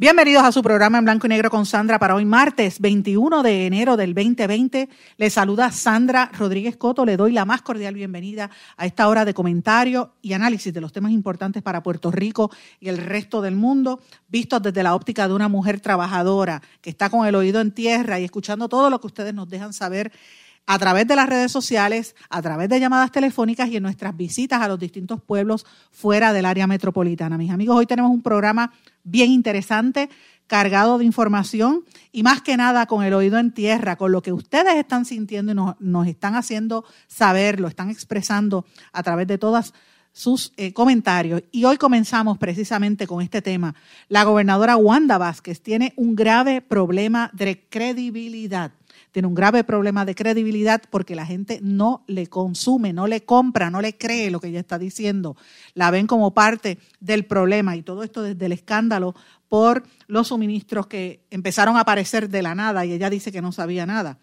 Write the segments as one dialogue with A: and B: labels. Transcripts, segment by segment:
A: Bienvenidos a su programa en blanco y negro con Sandra para hoy martes 21 de enero del 2020. Le saluda Sandra Rodríguez Coto. Le doy la más cordial bienvenida a esta hora de comentario y análisis de los temas importantes para Puerto Rico y el resto del mundo, vistos desde la óptica de una mujer trabajadora que está con el oído en tierra y escuchando todo lo que ustedes nos dejan saber a través de las redes sociales, a través de llamadas telefónicas y en nuestras visitas a los distintos pueblos fuera del área metropolitana. Mis amigos, hoy tenemos un programa bien interesante, cargado de información y más que nada con el oído en tierra, con lo que ustedes están sintiendo y nos, están haciendo saber, lo están expresando a través de todas sus eh, comentarios. Y hoy comenzamos precisamente con este tema. La gobernadora Wanda Vázquez tiene un grave problema de credibilidad tiene un grave problema de credibilidad porque la gente no le consume, no le compra, no le cree lo que ella está diciendo. La ven como parte del problema y todo esto desde el escándalo por los suministros que empezaron a aparecer de la nada y ella dice que no sabía nada.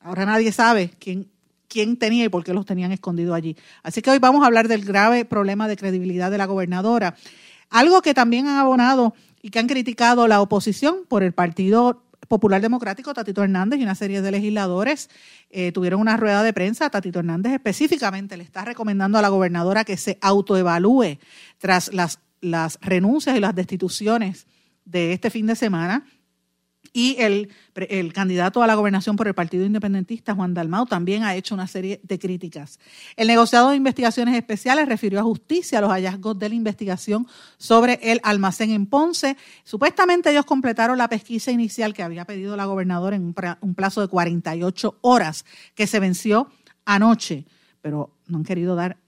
A: Ahora nadie sabe quién, quién tenía y por qué los tenían escondidos allí. Así que hoy vamos a hablar del grave problema de credibilidad de la gobernadora. Algo que también han abonado y que han criticado la oposición por el Partido Popular Democrático, Tatito Hernández y una serie de legisladores eh, tuvieron una rueda de prensa. Tatito Hernández específicamente le está recomendando a la gobernadora que se autoevalúe tras las, las renuncias y las destituciones de este fin de semana y el, el, candidato a la gobernación por el Partido Independentista, Juan Dalmau, también ha hecho una serie de críticas. El negociado de investigaciones especiales refirió a justicia los hallazgos de la investigación sobre el almacén en Ponce. Supuestamente ellos completaron la pesquisa inicial que había pedido la gobernadora en un plazo de 48 horas, que se venció anoche, pero no han querido dar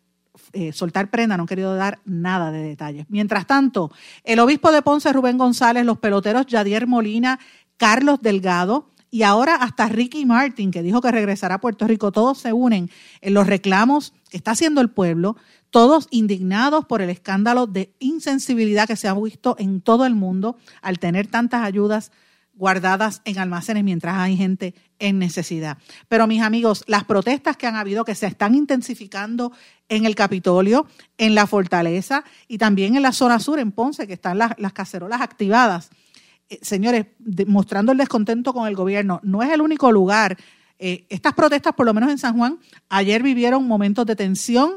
A: eh, soltar prenda, no han querido dar nada de detalles. Mientras tanto, el obispo de Ponce, Rubén González, los peloteros Yadier Molina, Carlos Delgado y ahora hasta Ricky Martin, que dijo que regresará a Puerto Rico, todos se unen en los reclamos que está haciendo el pueblo, todos indignados por el escándalo de insensibilidad que se ha visto en todo el mundo al tener tantas ayudas guardadas en almacenes mientras hay gente en necesidad. Pero mis amigos, las protestas que han habido, que se están intensificando en el Capitolio, en la Fortaleza y también en la zona sur, en Ponce, que están las, las cacerolas activadas, eh, señores, mostrando el descontento con el gobierno, no es el único lugar. Eh, estas protestas, por lo menos en San Juan, ayer vivieron momentos de tensión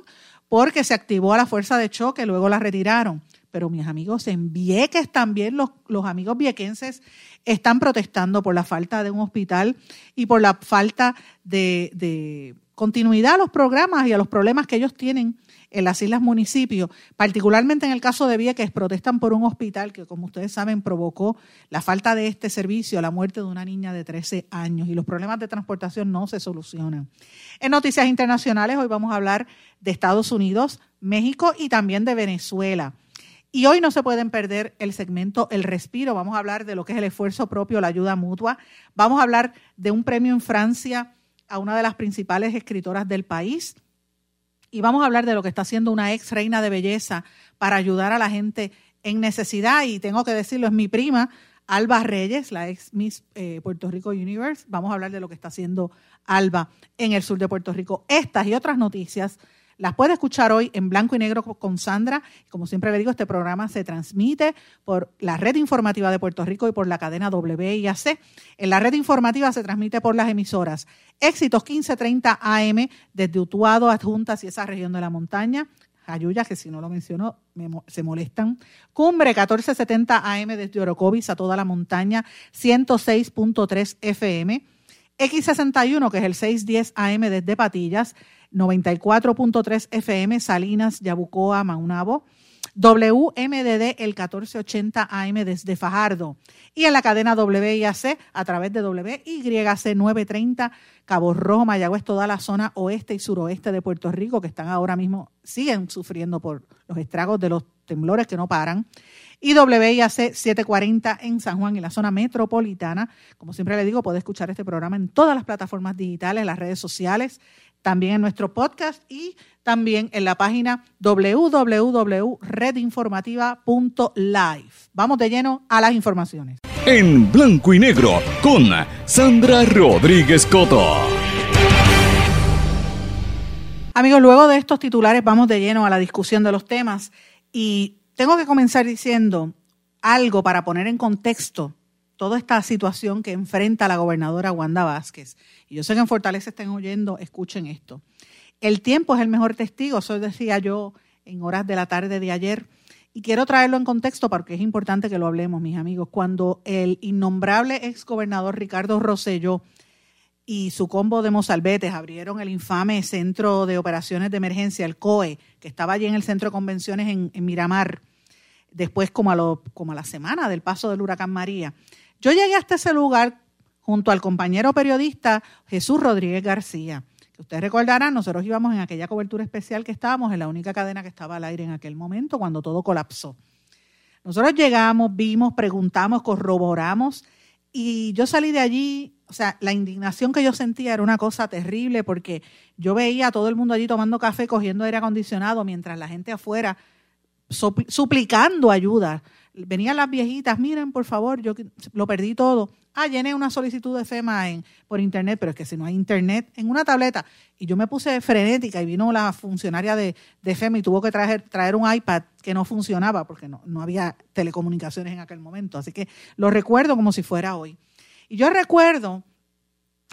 A: porque se activó a la fuerza de choque, luego la retiraron. Pero mis amigos en Vieques también, los, los amigos viequenses están protestando por la falta de un hospital y por la falta de, de continuidad a los programas y a los problemas que ellos tienen en las islas municipios, particularmente en el caso de Vieques, protestan por un hospital que, como ustedes saben, provocó la falta de este servicio, la muerte de una niña de 13 años y los problemas de transportación no se solucionan. En noticias internacionales, hoy vamos a hablar de Estados Unidos, México y también de Venezuela. Y hoy no se pueden perder el segmento El Respiro. Vamos a hablar de lo que es el esfuerzo propio, la ayuda mutua. Vamos a hablar de un premio en Francia a una de las principales escritoras del país y vamos a hablar de lo que está haciendo una ex reina de belleza para ayudar a la gente en necesidad. Y tengo que decirlo, es mi prima, Alba Reyes, la ex Miss eh, Puerto Rico Universe. Vamos a hablar de lo que está haciendo Alba en el sur de Puerto Rico. Estas y otras noticias las puede escuchar hoy en blanco y negro con Sandra. Como siempre le digo, este programa se transmite por la red informativa de Puerto Rico y por la cadena WIAC. En la red informativa se transmite por las emisoras Éxitos 1530 AM desde Utuado, Adjuntas y esa región de la montaña. Ayuya, que si no lo menciono, se molestan. Cumbre 1470 AM desde Orocovis a toda la montaña, 106.3 FM. X61, que es el 610 AM desde Patillas, 94.3 FM, Salinas, Yabucoa, Maunabo. WMDD el 1480 AM desde Fajardo y en la cadena WIAC a través de WYC 930 Cabo Rojo, Mayagüez, toda la zona oeste y suroeste de Puerto Rico que están ahora mismo, siguen sufriendo por los estragos de los temblores que no paran y WIAC 740 en San Juan, en la zona metropolitana. Como siempre le digo, puede escuchar este programa en todas las plataformas digitales, las redes sociales, también en nuestro podcast y también en la página www.redinformativa.live. Vamos de lleno a las informaciones.
B: En blanco y negro con Sandra Rodríguez Coto.
A: Amigos, luego de estos titulares vamos de lleno a la discusión de los temas y tengo que comenzar diciendo algo para poner en contexto toda esta situación que enfrenta la gobernadora Wanda Vázquez. Y yo sé que en Fortaleza estén oyendo, escuchen esto. El tiempo es el mejor testigo, eso decía yo en horas de la tarde de ayer. Y quiero traerlo en contexto porque es importante que lo hablemos, mis amigos. Cuando el innombrable exgobernador Ricardo Rosselló y su combo de mozalbetes abrieron el infame Centro de Operaciones de Emergencia, el COE, que estaba allí en el Centro de Convenciones en, en Miramar, después como a, lo, como a la semana del paso del huracán María. Yo llegué hasta ese lugar junto al compañero periodista Jesús Rodríguez García. Que ustedes recordarán, nosotros íbamos en aquella cobertura especial que estábamos en la única cadena que estaba al aire en aquel momento, cuando todo colapsó. Nosotros llegamos, vimos, preguntamos, corroboramos y yo salí de allí, o sea, la indignación que yo sentía era una cosa terrible porque yo veía a todo el mundo allí tomando café, cogiendo aire acondicionado, mientras la gente afuera suplicando ayuda. Venían las viejitas, miren, por favor, yo lo perdí todo. Ah, llené una solicitud de FEMA por internet, pero es que si no hay internet, en una tableta. Y yo me puse frenética y vino la funcionaria de, de FEMA y tuvo que traer, traer un iPad que no funcionaba porque no, no había telecomunicaciones en aquel momento. Así que lo recuerdo como si fuera hoy. Y yo recuerdo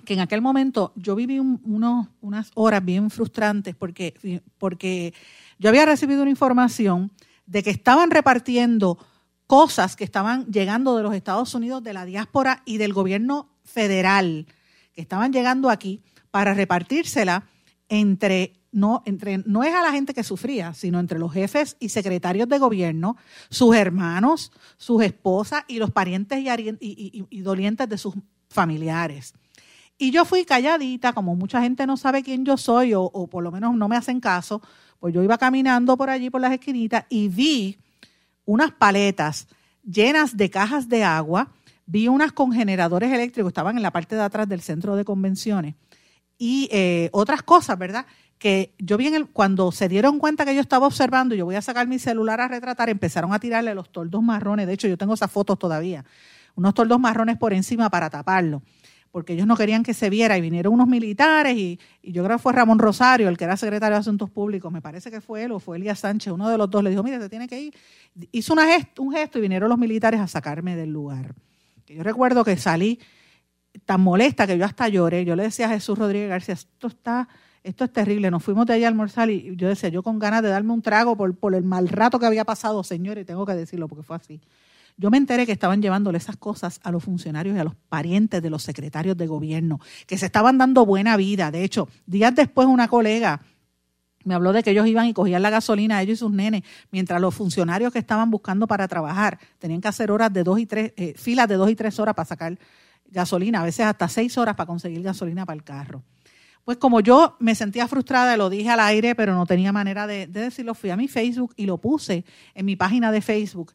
A: que en aquel momento yo viví unos, unas horas bien frustrantes porque, porque yo había recibido una información de que estaban repartiendo cosas que estaban llegando de los Estados Unidos, de la diáspora y del gobierno federal, que estaban llegando aquí para repartírsela entre no, entre, no es a la gente que sufría, sino entre los jefes y secretarios de gobierno, sus hermanos, sus esposas y los parientes y, dolientes de sus familiares. Y yo fui calladita, como mucha gente no sabe quién yo soy o, o por lo menos no me hacen caso, pues yo iba caminando por allí, por las esquinitas, y vi unas paletas llenas de cajas de agua, vi unas con generadores eléctricos, estaban en la parte de atrás del centro de convenciones, y eh, otras cosas, ¿verdad? Que yo vi en el, cuando se dieron cuenta que yo estaba observando, yo voy a sacar mi celular a retratar, empezaron a tirarle los toldos marrones, de hecho yo tengo esas fotos todavía, unos toldos marrones por encima para taparlo porque ellos no querían que se viera y vinieron unos militares y, yo creo que fue Ramón Rosario, el que era secretario de Asuntos Públicos, me parece que fue él o fue Elías Sánchez, uno de los dos, le dijo, mire, se tiene que ir. Hizo una un gesto y vinieron los militares a sacarme del lugar. Yo recuerdo que salí tan molesta que yo hasta lloré. Yo le decía a Jesús Rodríguez García, esto está, esto es terrible. Nos fuimos de allá a almorzar y yo decía, yo con ganas de darme un trago por, por el mal rato que había pasado, señor, y tengo que decirlo porque fue así. Yo me enteré que estaban llevándole esas cosas a los funcionarios y a los parientes de los secretarios de gobierno, que se estaban dando buena vida. De hecho, días después una colega me habló de que ellos iban y cogían la gasolina, ellos y sus nenes, mientras los funcionarios que estaban buscando para trabajar tenían que hacer horas de dos y tres, eh, filas de dos y tres horas para sacar gasolina, a veces hasta seis horas para conseguir gasolina para el carro. Pues como yo me sentía frustrada, lo dije al aire, pero no tenía manera de, de decirlo, fui a mi Facebook y lo puse en mi página de Facebook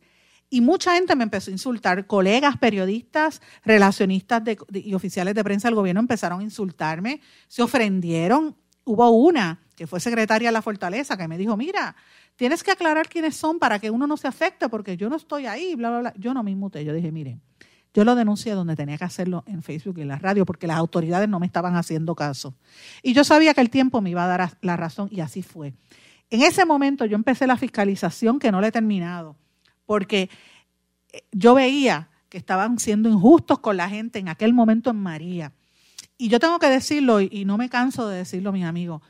A: y mucha gente me empezó a insultar, colegas, periodistas, relacionistas y oficiales de prensa del gobierno empezaron a insultarme, se ofendieron. Hubo una que fue secretaria de la Fortaleza que me dijo, mira, tienes que aclarar quiénes son para que uno no se afecte porque yo no estoy ahí, bla, bla, bla. Yo no me inmuté, yo dije, miren, yo lo denuncié donde tenía que hacerlo en Facebook y en la radio porque las autoridades no me estaban haciendo caso. Y yo sabía que el tiempo me iba a dar la razón y así fue. En ese momento yo empecé la fiscalización que no le he terminado porque eh, yo veía que estaban siendo injustos con la gente en aquel momento en María. Y yo tengo que decirlo, y no me canso de decirlo, mis amigos,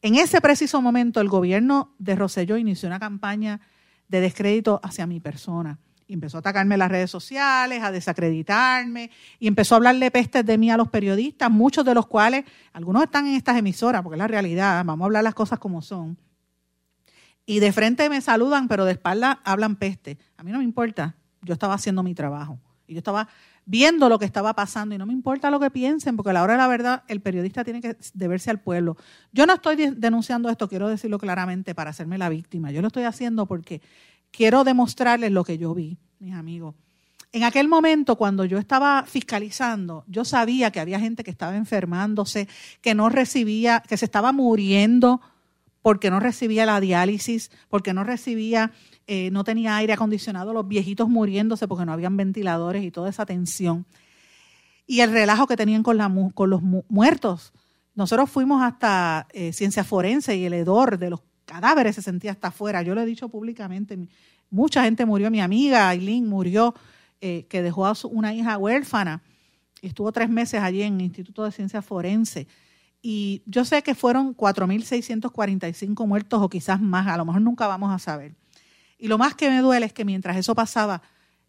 A: en ese preciso momento el gobierno de Roselló inició una campaña de descrédito hacia mi persona. Y empezó a atacarme en las redes sociales, a desacreditarme, y empezó a hablarle pestes de mí a los periodistas, muchos de los cuales, algunos están en estas emisoras, porque es la realidad, vamos a hablar las cosas como son y de frente me saludan, pero de espalda hablan peste. A mí no me importa, yo estaba haciendo mi trabajo y yo estaba viendo lo que estaba pasando y no me importa lo que piensen, porque a la hora de la verdad el periodista tiene que deberse al pueblo. Yo no estoy denunciando esto, quiero decirlo claramente, para hacerme la víctima. Yo lo estoy haciendo porque quiero demostrarles lo que yo vi, mis amigos. En aquel momento, cuando yo estaba fiscalizando, yo sabía que había gente que estaba enfermándose, que no recibía, que se estaba muriendo porque no recibía la diálisis, porque no recibía, eh, no tenía aire acondicionado, los viejitos muriéndose porque no habían ventiladores y toda esa tensión. Y el relajo que tenían con, la, con los muertos. Nosotros fuimos hasta eh, ciencia forense y el hedor de los cadáveres se sentía hasta afuera. Yo lo he dicho públicamente. Mucha gente murió. Mi amiga Aileen murió eh, que dejó a una hija huérfana. Estuvo tres meses allí en el Instituto de Ciencias Forense. Y yo sé que fueron 4.645 muertos o quizás más, a lo mejor nunca vamos a saber. Y lo más que me duele es que mientras eso pasaba,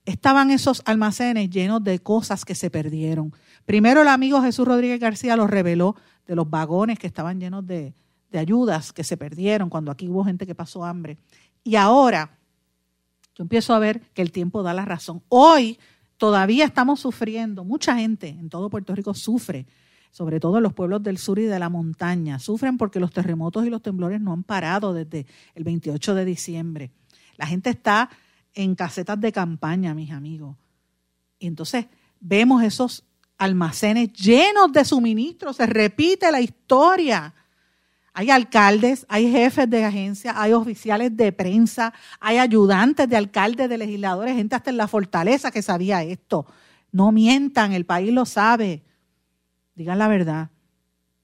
A: estaban esos almacenes llenos de cosas que se perdieron. Primero el amigo Jesús Rodríguez García los reveló de los vagones que estaban llenos de, de ayudas que se perdieron cuando aquí hubo gente que pasó hambre. Y ahora yo empiezo a ver que el tiempo da la razón. Hoy todavía estamos sufriendo, mucha gente en todo Puerto Rico sufre, sobre todo los pueblos del sur y de la montaña, sufren porque los terremotos y los temblores no han parado desde el 28 de diciembre. La gente está en casetas de campaña, mis amigos. Y entonces vemos esos almacenes llenos de suministros, se repite la historia. Hay alcaldes, hay jefes de agencia, hay oficiales de prensa, hay ayudantes de alcaldes, de legisladores, gente hasta en la fortaleza que sabía esto. No mientan, el país lo sabe. Digan la verdad.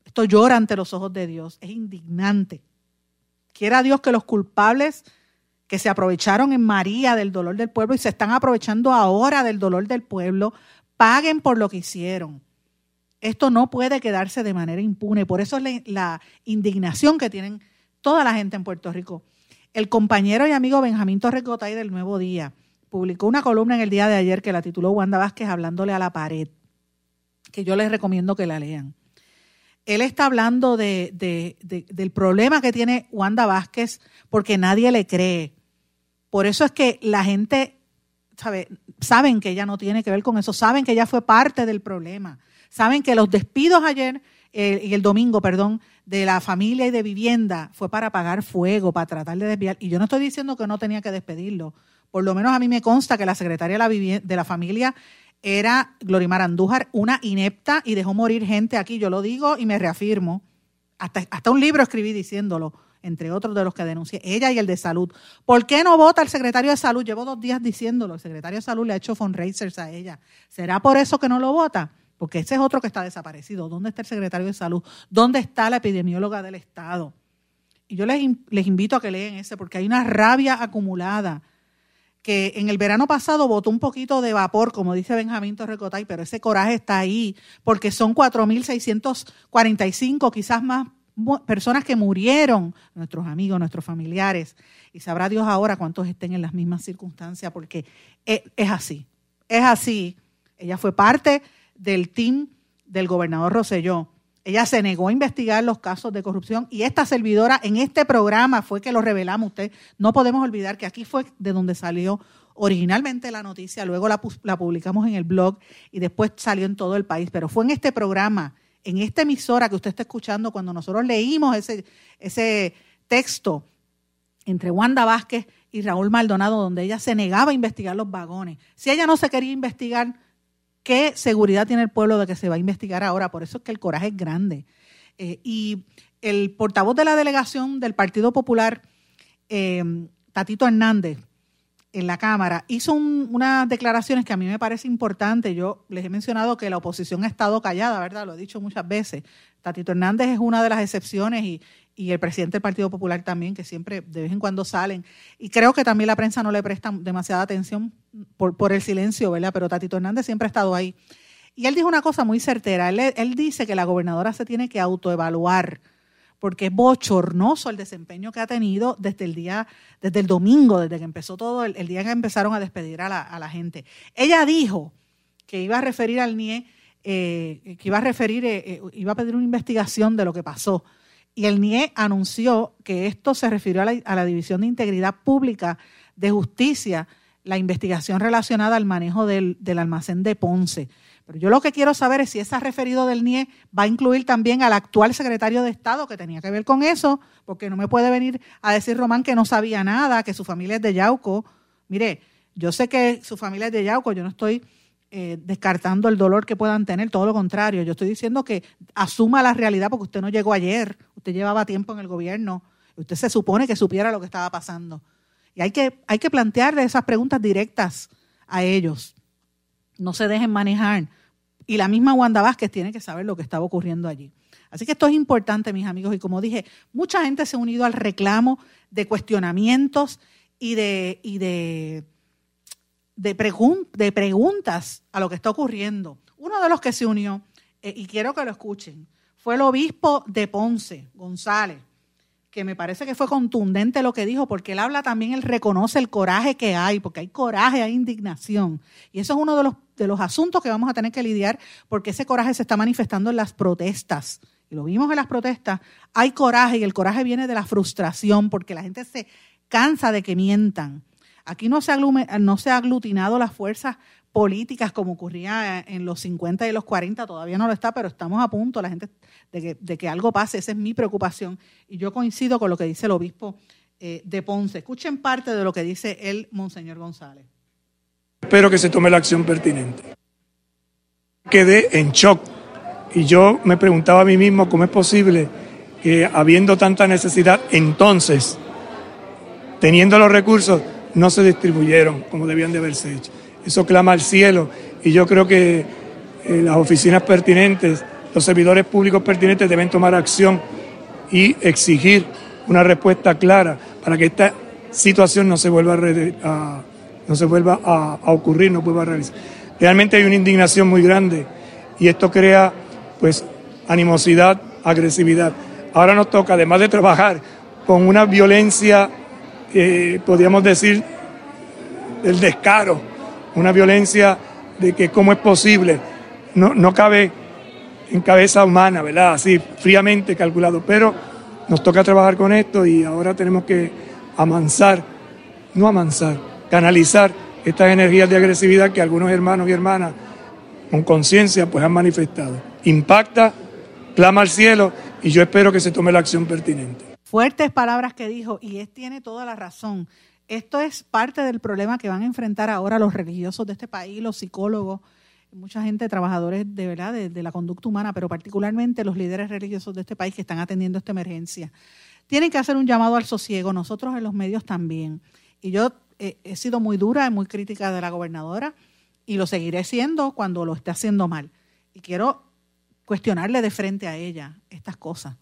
A: Esto llora ante los ojos de Dios, es indignante. Quiera Dios que los culpables que se aprovecharon en María del dolor del pueblo y se están aprovechando ahora del dolor del pueblo, paguen por lo que hicieron. Esto no puede quedarse de manera impune. Por eso es la, indignación que tienen toda la gente en Puerto Rico. El compañero y amigo Benjamín Torres Gotay del Nuevo Día publicó una columna en el día de ayer que la tituló Wanda Vázquez hablándole a la pared, que yo les recomiendo que la lean. Él está hablando del problema que tiene Wanda Vázquez porque nadie le cree. Por eso es que la gente sabe, saben que ella no tiene que ver con eso, saben que ella fue parte del problema. Saben que los despidos ayer eh, y el domingo, perdón, de la familia y de vivienda fue para apagar fuego, para tratar de desviar. Y yo no estoy diciendo que no tenía que despedirlo. Por lo menos a mí me consta que la secretaria de la, de la familia era Glorimar Andújar, una inepta y dejó morir gente aquí. Yo lo digo y me reafirmo. Hasta, hasta un libro escribí diciéndolo, entre otros de los que denuncié, ella y el de salud. ¿Por qué no vota el secretario de salud? Llevo dos días diciéndolo. El secretario de salud le ha hecho fundraisers a ella. ¿Será por eso que no lo vota? porque ese es otro que está desaparecido. ¿Dónde está el secretario de salud? ¿Dónde está la epidemióloga del Estado? Y yo les, les invito a que lean ese, porque hay una rabia acumulada que en el verano pasado votó un poquito de vapor, como dice Benjamín Torrecotay, pero ese coraje está ahí, porque son 4.645, quizás más personas que murieron, nuestros amigos, nuestros familiares, y sabrá Dios ahora cuántos estén en las mismas circunstancias, porque es, es así, es así. Ella fue parte del team del gobernador Roselló. Ella se negó a investigar los casos de corrupción y esta servidora en este programa fue que lo revelamos. Usted no podemos olvidar que aquí fue de donde salió originalmente la noticia, luego la, publicamos en el blog y después salió en todo el país, pero fue en este programa, en esta emisora que usted está escuchando, cuando nosotros leímos ese, ese texto entre Wanda Vázquez y Raúl Maldonado, donde ella se negaba a investigar los vagones. Si ella no se quería investigar, ¿Qué seguridad tiene el pueblo de que se va a investigar ahora? Por eso es que el coraje es grande. Eh, y el portavoz de la delegación del Partido Popular, eh, Tatito Hernández, en la Cámara, hizo unas declaraciones que a mí me parece importante. Yo les he mencionado que la oposición ha estado callada, ¿verdad? Lo he dicho muchas veces. Tatito Hernández es una de las excepciones y, y el presidente del Partido Popular también, que siempre de vez en cuando salen. Y creo que también la prensa no le presta demasiada atención por, el silencio, ¿verdad? Pero Tatito Hernández siempre ha estado ahí. Y él dijo una cosa muy certera. Él, dice que la gobernadora se tiene que autoevaluar porque es bochornoso el desempeño que ha tenido desde el día, desde el domingo, desde que empezó todo, el, día que empezaron a despedir a la, a la, gente. Ella dijo que iba a referir al NIE, eh, que iba a referir, eh, eh, iba a pedir una investigación de lo que pasó Y el NIE anunció que esto se refirió a la, División de Integridad Pública de Justicia, la investigación relacionada al manejo del, del, almacén de Ponce. Pero yo lo que quiero saber es si ese referido del NIE va a incluir también al actual secretario de Estado que tenía que ver con eso, porque no me puede venir a decir Román que no sabía nada, que su familia es de Yauco. Mire, yo sé que su familia es de Yauco, yo no estoy eh, descartando el dolor que puedan tener, todo lo contrario. Yo estoy diciendo que asuma la realidad porque usted no llegó ayer, usted llevaba tiempo en el gobierno, usted se supone que supiera lo que estaba pasando. Y hay que, hay que plantearle esas preguntas directas a ellos. No se dejen manejar. Y la misma Wanda Vázquez tiene que saber lo que estaba ocurriendo allí. Así que esto es importante, mis amigos. Y como dije, mucha gente se ha unido al reclamo de cuestionamientos y de, y de de, de preguntas a lo que está ocurriendo. Uno de los que se unió, eh, y quiero que lo escuchen, fue el obispo de Ponce, González, que me parece que fue contundente lo que dijo, porque él habla también, él reconoce el coraje que hay, porque hay coraje, hay indignación. Y eso es uno de los, de los asuntos que vamos a tener que lidiar, porque ese coraje se está manifestando en las protestas. Y lo vimos en las protestas, hay coraje y el coraje viene de la frustración, porque la gente se cansa de que mientan. Aquí no se, no se ha aglutinado las fuerzas políticas como ocurría en los 50 y los 40, todavía no lo está, pero estamos a punto la gente de que, algo pase, esa es mi preocupación. Y yo coincido con lo que dice el obispo eh, de Ponce. Escuchen parte de lo que dice el Monseñor González.
C: Espero que se tome la acción pertinente. Quedé en shock y yo me preguntaba a mí mismo cómo es posible que habiendo tanta necesidad entonces, teniendo los recursos, no se distribuyeron como debían de haberse hecho. Eso clama al cielo y yo creo que eh, las oficinas pertinentes, los servidores públicos pertinentes deben tomar acción y exigir una respuesta clara para que esta situación no se vuelva a, no se vuelva a, ocurrir, no pueda realizar. Realmente hay una indignación muy grande y esto crea pues animosidad, agresividad. Ahora nos toca, además de trabajar con una violencia podríamos decir, el descaro, una violencia de que cómo es posible, no, no cabe en cabeza humana, ¿verdad? Así fríamente calculado, pero nos toca trabajar con esto y ahora tenemos que amansar, no amansar, canalizar estas energías de agresividad que algunos hermanos y hermanas con conciencia pues han manifestado. Impacta, clama al cielo y yo espero que se tome la acción pertinente.
A: Fuertes palabras que dijo y él tiene toda la razón. Esto es parte del problema que van a enfrentar ahora los religiosos de este país, los psicólogos, mucha gente, trabajadores de verdad de, la conducta humana, pero particularmente los líderes religiosos de este país que están atendiendo esta emergencia. Tienen que hacer un llamado al sosiego, nosotros en los medios también. Y yo eh, he sido muy dura y muy crítica de la gobernadora y lo seguiré siendo cuando lo esté haciendo mal. Y quiero cuestionarle de frente a ella estas cosas.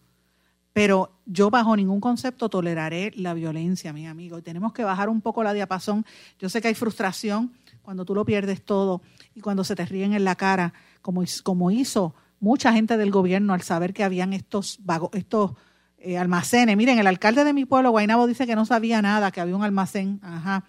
A: Pero yo bajo ningún concepto toleraré la violencia, mi amigo. Y tenemos que bajar un poco la diapasón. Yo sé que hay frustración cuando tú lo pierdes todo y cuando se te ríen en la cara, como, como hizo mucha gente del gobierno al saber que habían estos, estos eh, almacenes. Miren, el alcalde de mi pueblo, Guaynabo, dice que no sabía nada, que había un almacén. Ajá.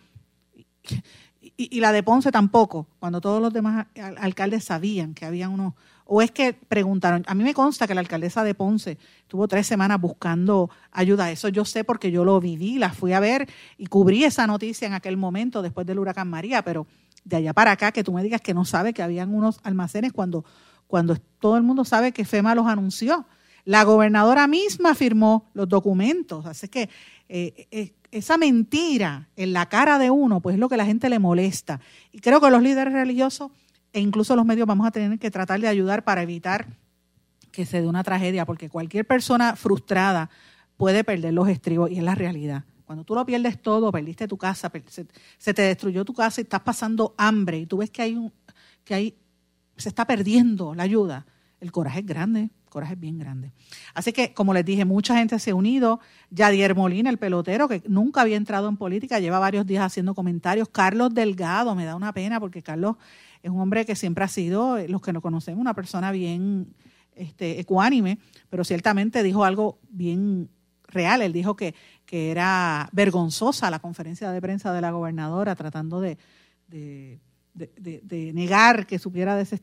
A: Y, y, la de Ponce tampoco, cuando todos los demás alcaldes sabían que había unos, o es que preguntaron, a mí me consta que la alcaldesa de Ponce tuvo tres semanas buscando ayuda, eso yo sé porque yo lo viví, la fui a ver y cubrí esa noticia en aquel momento después del huracán María, pero de allá para acá que tú me digas que no sabe que habían unos almacenes cuando, cuando todo el mundo sabe que FEMA los anunció. La gobernadora misma firmó los documentos, así que eh, eh, esa mentira en la cara de uno, pues es lo que la gente le molesta. Y creo que los líderes religiosos e incluso los medios vamos a tener que tratar de ayudar para evitar que se dé una tragedia, porque cualquier persona frustrada puede perder los estribos y es la realidad. Cuando tú lo pierdes todo, perdiste tu casa, se, te destruyó tu casa y estás pasando hambre y tú ves que hay un, que hay, se está perdiendo la ayuda, el coraje es grande, el coraje es bien grande. Así que, como les dije, mucha gente se ha unido. Yadier Molina, el pelotero, que nunca había entrado en política, lleva varios días haciendo comentarios. Carlos Delgado, me da una pena porque Carlos es un hombre que siempre ha sido, los que lo conocemos, una persona bien este, ecuánime, pero ciertamente dijo algo bien real. Él dijo que, que era vergonzosa la conferencia de prensa de la gobernadora tratando de, de, negar que supiera de esa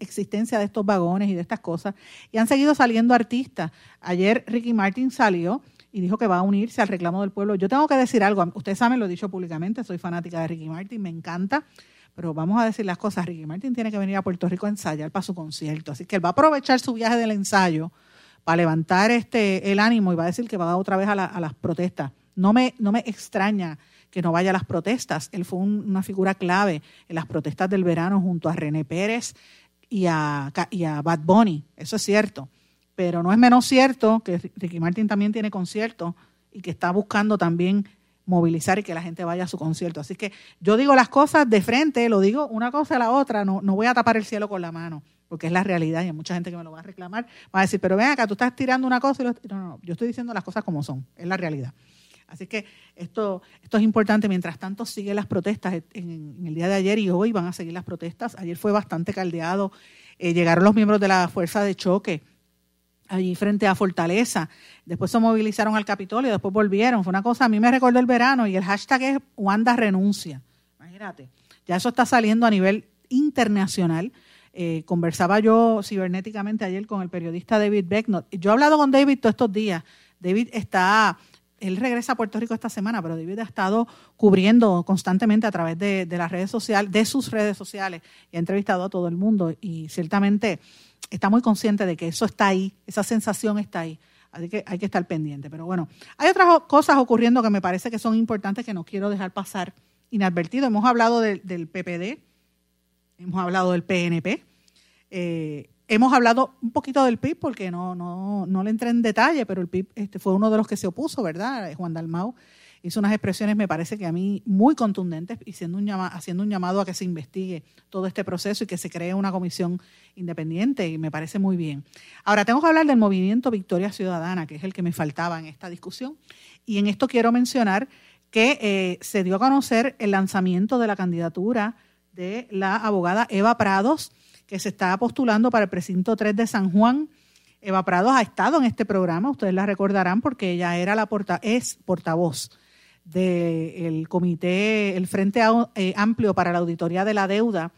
A: existencia de estos vagones y de estas cosas. Y han seguido saliendo artistas. Ayer Ricky Martin salió y dijo que va a unirse al reclamo del pueblo. Yo tengo que decir algo, ustedes saben, lo he dicho públicamente, soy fanática de Ricky Martin, me encanta, pero vamos a decir las cosas, Ricky Martin tiene que venir a Puerto Rico a ensayar para su concierto, así que él va a aprovechar su viaje del ensayo para levantar este el ánimo y va a decir que va otra vez a, a las protestas. No me, no me extraña que no vaya a las protestas. Él fue una figura clave en las protestas del verano junto a René Pérez y a, y a Bad Bunny. Eso es cierto. Pero no es menos cierto que Ricky Martin también tiene concierto y que está buscando también movilizar y que la gente vaya a su concierto. Así que yo digo las cosas de frente, lo digo una cosa a la otra, no, no voy a tapar el cielo con la mano, porque es la realidad y hay mucha gente que me lo va a reclamar, va a decir, pero ven acá, tú estás tirando una cosa y lo... No, no, yo estoy diciendo las cosas como son, es la realidad. Así que esto, esto es importante. Mientras tanto, siguen las protestas. En, el día de ayer y hoy van a seguir las protestas. Ayer fue bastante caldeado. Eh, llegaron los miembros de la fuerza de choque allí frente a Fortaleza. Después se movilizaron al Capitolio, después volvieron. Fue una cosa, a mí me recordó el verano y el hashtag es Wanda renuncia. Imagínate, ya eso está saliendo a nivel internacional. Eh, conversaba yo cibernéticamente ayer con el periodista David Becknott. Yo he hablado con David todos estos días. David está él regresa a Puerto Rico esta semana, pero David ha estado cubriendo constantemente a través de, las redes sociales, de sus redes sociales, y ha entrevistado a todo el mundo y ciertamente está muy consciente de que eso está ahí, esa sensación está ahí. Así que hay que estar pendiente. Pero bueno, hay otras cosas ocurriendo que me parece que son importantes que no quiero dejar pasar inadvertido. Hemos hablado del PPD, hemos hablado del PNP. Eh, hemos hablado un poquito del PIB porque no, no, no le entré en detalle, pero el PIB este, fue uno de los que se opuso, ¿verdad? Juan Dalmau hizo unas expresiones, me parece que a mí muy contundentes, y siendo un haciendo un llamado a que se investigue todo este proceso y que se cree una comisión independiente, y me parece muy bien. Ahora, tengo que hablar del movimiento Victoria Ciudadana, que es el que me faltaba en esta discusión, y en esto quiero mencionar que eh, se dio a conocer el lanzamiento de la candidatura de la abogada Eva Prados, que se está postulando para el precinto 3 de San Juan. Eva Prados ha estado en este programa, ustedes la recordarán porque ella era la porta, es portavoz del comité, el Frente eh, Amplio para la Auditoría de la Deuda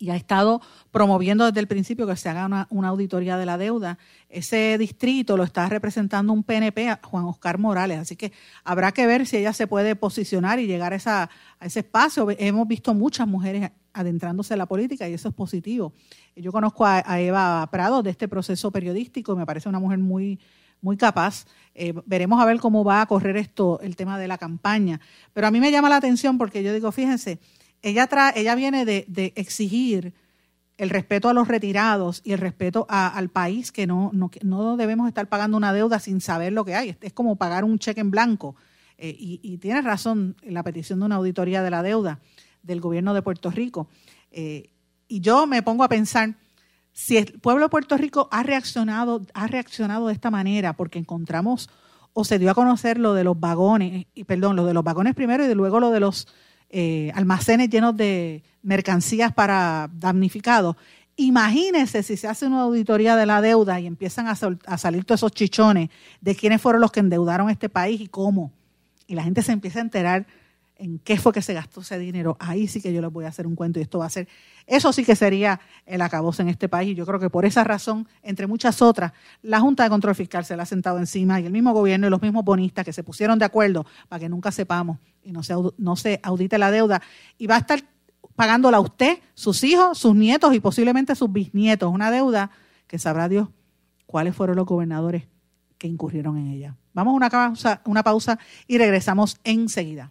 A: y ha estado promoviendo desde el principio que se haga una, auditoría de la deuda. Ese distrito lo está representando un PNP, Juan Oscar Morales, así que habrá que ver si ella se puede posicionar y llegar a, a ese espacio. Hemos visto muchas mujeres adentrándose en la política y eso es positivo. Yo conozco a, Eva Prado de este proceso periodístico, me parece una mujer muy, muy capaz. Eh, veremos a ver cómo va a correr esto, el tema de la campaña. Pero a mí me llama la atención porque yo digo, fíjense, ella, ella viene de, exigir el respeto a los retirados y el respeto al país, que no, no, debemos estar pagando una deuda sin saber lo que hay. Es como pagar un cheque en blanco. Eh, y, y tienes razón en la petición de una auditoría de la deuda del gobierno de Puerto Rico. Eh, y yo me pongo a pensar, si el pueblo de Puerto Rico ha reaccionado, ha reaccionado de esta manera, porque encontramos o se dio a conocer lo de los vagones, y perdón, lo de los vagones primero y luego lo de los eh, almacenes llenos de mercancías para damnificados. Imagínense si se hace una auditoría de la deuda y empiezan a, a, salir todos esos chichones de quiénes fueron los que endeudaron este país y cómo. Y la gente se empieza a enterar en qué fue que se gastó ese dinero. Ahí sí que yo les voy a hacer un cuento y esto va a ser, eso sí que sería el acabose en este país. Y yo creo que por esa razón, entre muchas otras, la Junta de Control Fiscal se la ha sentado encima y el mismo gobierno y los mismos bonistas que se pusieron de acuerdo para que nunca sepamos y no se, no se audite la deuda. Y va a estar pagándola a usted, sus hijos, sus nietos y posiblemente sus bisnietos. Una deuda que sabrá Dios cuáles fueron los gobernadores que incurrieron en ella. Vamos a una una pausa y regresamos enseguida.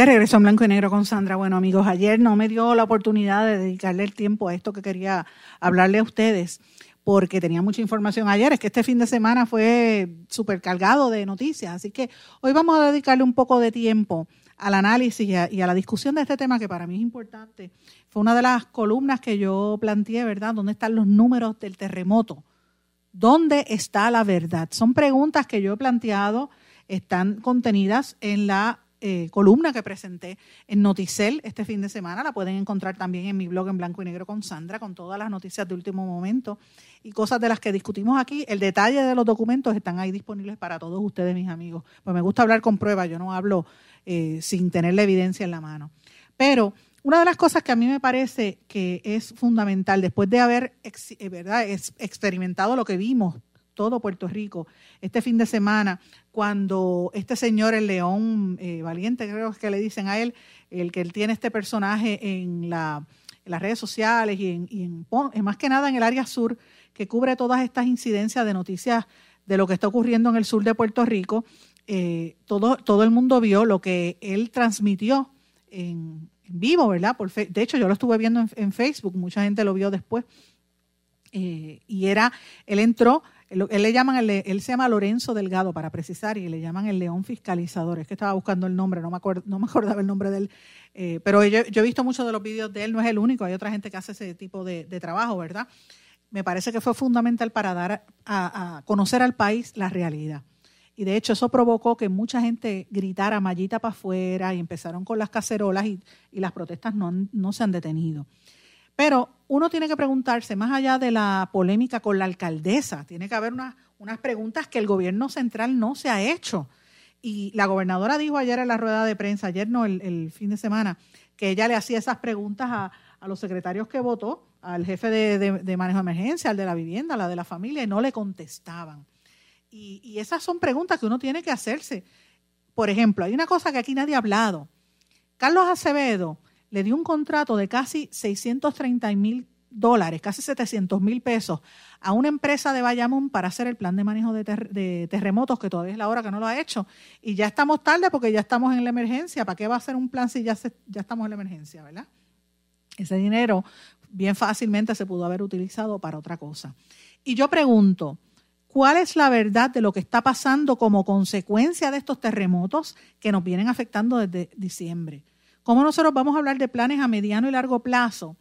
A: De regreso en blanco y negro con Sandra. Bueno, amigos, ayer no me dio la oportunidad de dedicarle el tiempo a esto que quería hablarle a ustedes, porque tenía mucha información ayer. Es que este fin de semana fue súper cargado de noticias. Así que hoy vamos a dedicarle un poco de tiempo al análisis y a, la discusión de este tema que para mí es importante. Fue una de las columnas que yo planteé, ¿verdad? ¿Dónde están los números del terremoto? ¿Dónde está la verdad? Son preguntas que yo he planteado, están contenidas en la eh, columna que presenté en Noticel este fin de semana. La pueden encontrar también en mi blog en blanco y negro con Sandra, con todas las noticias de último momento y cosas de las que discutimos aquí. El detalle de los documentos están ahí disponibles para todos ustedes, mis amigos. Pues me gusta hablar con pruebas, yo no hablo eh, sin tener la evidencia en la mano. Pero una de las cosas que a mí me parece que es fundamental, después de haber eh, ¿verdad? experimentado lo que vimos todo Puerto Rico este fin de semana, cuando este señor, el León eh, Valiente, creo que le dicen a él, el que él tiene este personaje en, la, las redes sociales y, en, más que nada en el área sur, que cubre todas estas incidencias de noticias de lo que está ocurriendo en el sur de Puerto Rico, eh, todo, todo el mundo vio lo que él transmitió en, vivo, ¿verdad? Por de hecho, yo lo estuve viendo en, Facebook, mucha gente lo vio después. Eh, y era, él entró él, le llaman, se llama Lorenzo Delgado, para precisar, y le llaman el león fiscalizador. Es que estaba buscando el nombre, no me, acordaba el nombre de él. Eh, pero yo, he visto muchos de los vídeos de él, no es el único, hay otra gente que hace ese tipo de, trabajo, ¿verdad? Me parece que fue fundamental para dar a, conocer al país la realidad. Y de hecho eso provocó que mucha gente gritara mallita para afuera y empezaron con las cacerolas y, las protestas no, no se han detenido. Pero uno tiene que preguntarse, más allá de la polémica con la alcaldesa, tiene que haber unas preguntas que el gobierno central no se ha hecho. Y la gobernadora dijo ayer en la rueda de prensa, ayer no, el, fin de semana, que ella le hacía esas preguntas a, los secretarios que votó, al jefe de, manejo de emergencia, al de la vivienda, a la de la familia, y no le contestaban. Y, y esas son preguntas que uno tiene que hacerse. Por ejemplo, hay una cosa que aquí nadie ha hablado. Carlos Acevedo le dio un contrato de casi 630 mil dólares, casi 700 mil pesos, a una empresa de Bayamón para hacer el plan de manejo de, terremotos, que todavía es la hora que no lo ha hecho. Y ya estamos tarde porque ya estamos en la emergencia. ¿Para qué va a hacer un plan si ya, ya estamos en la emergencia, verdad? Ese dinero bien fácilmente se pudo haber utilizado para otra cosa. Y yo pregunto, ¿cuál es la verdad de lo que está pasando como consecuencia de estos terremotos que nos vienen afectando desde diciembre? ¿Cómo nosotros vamos a hablar de planes a mediano y largo plazo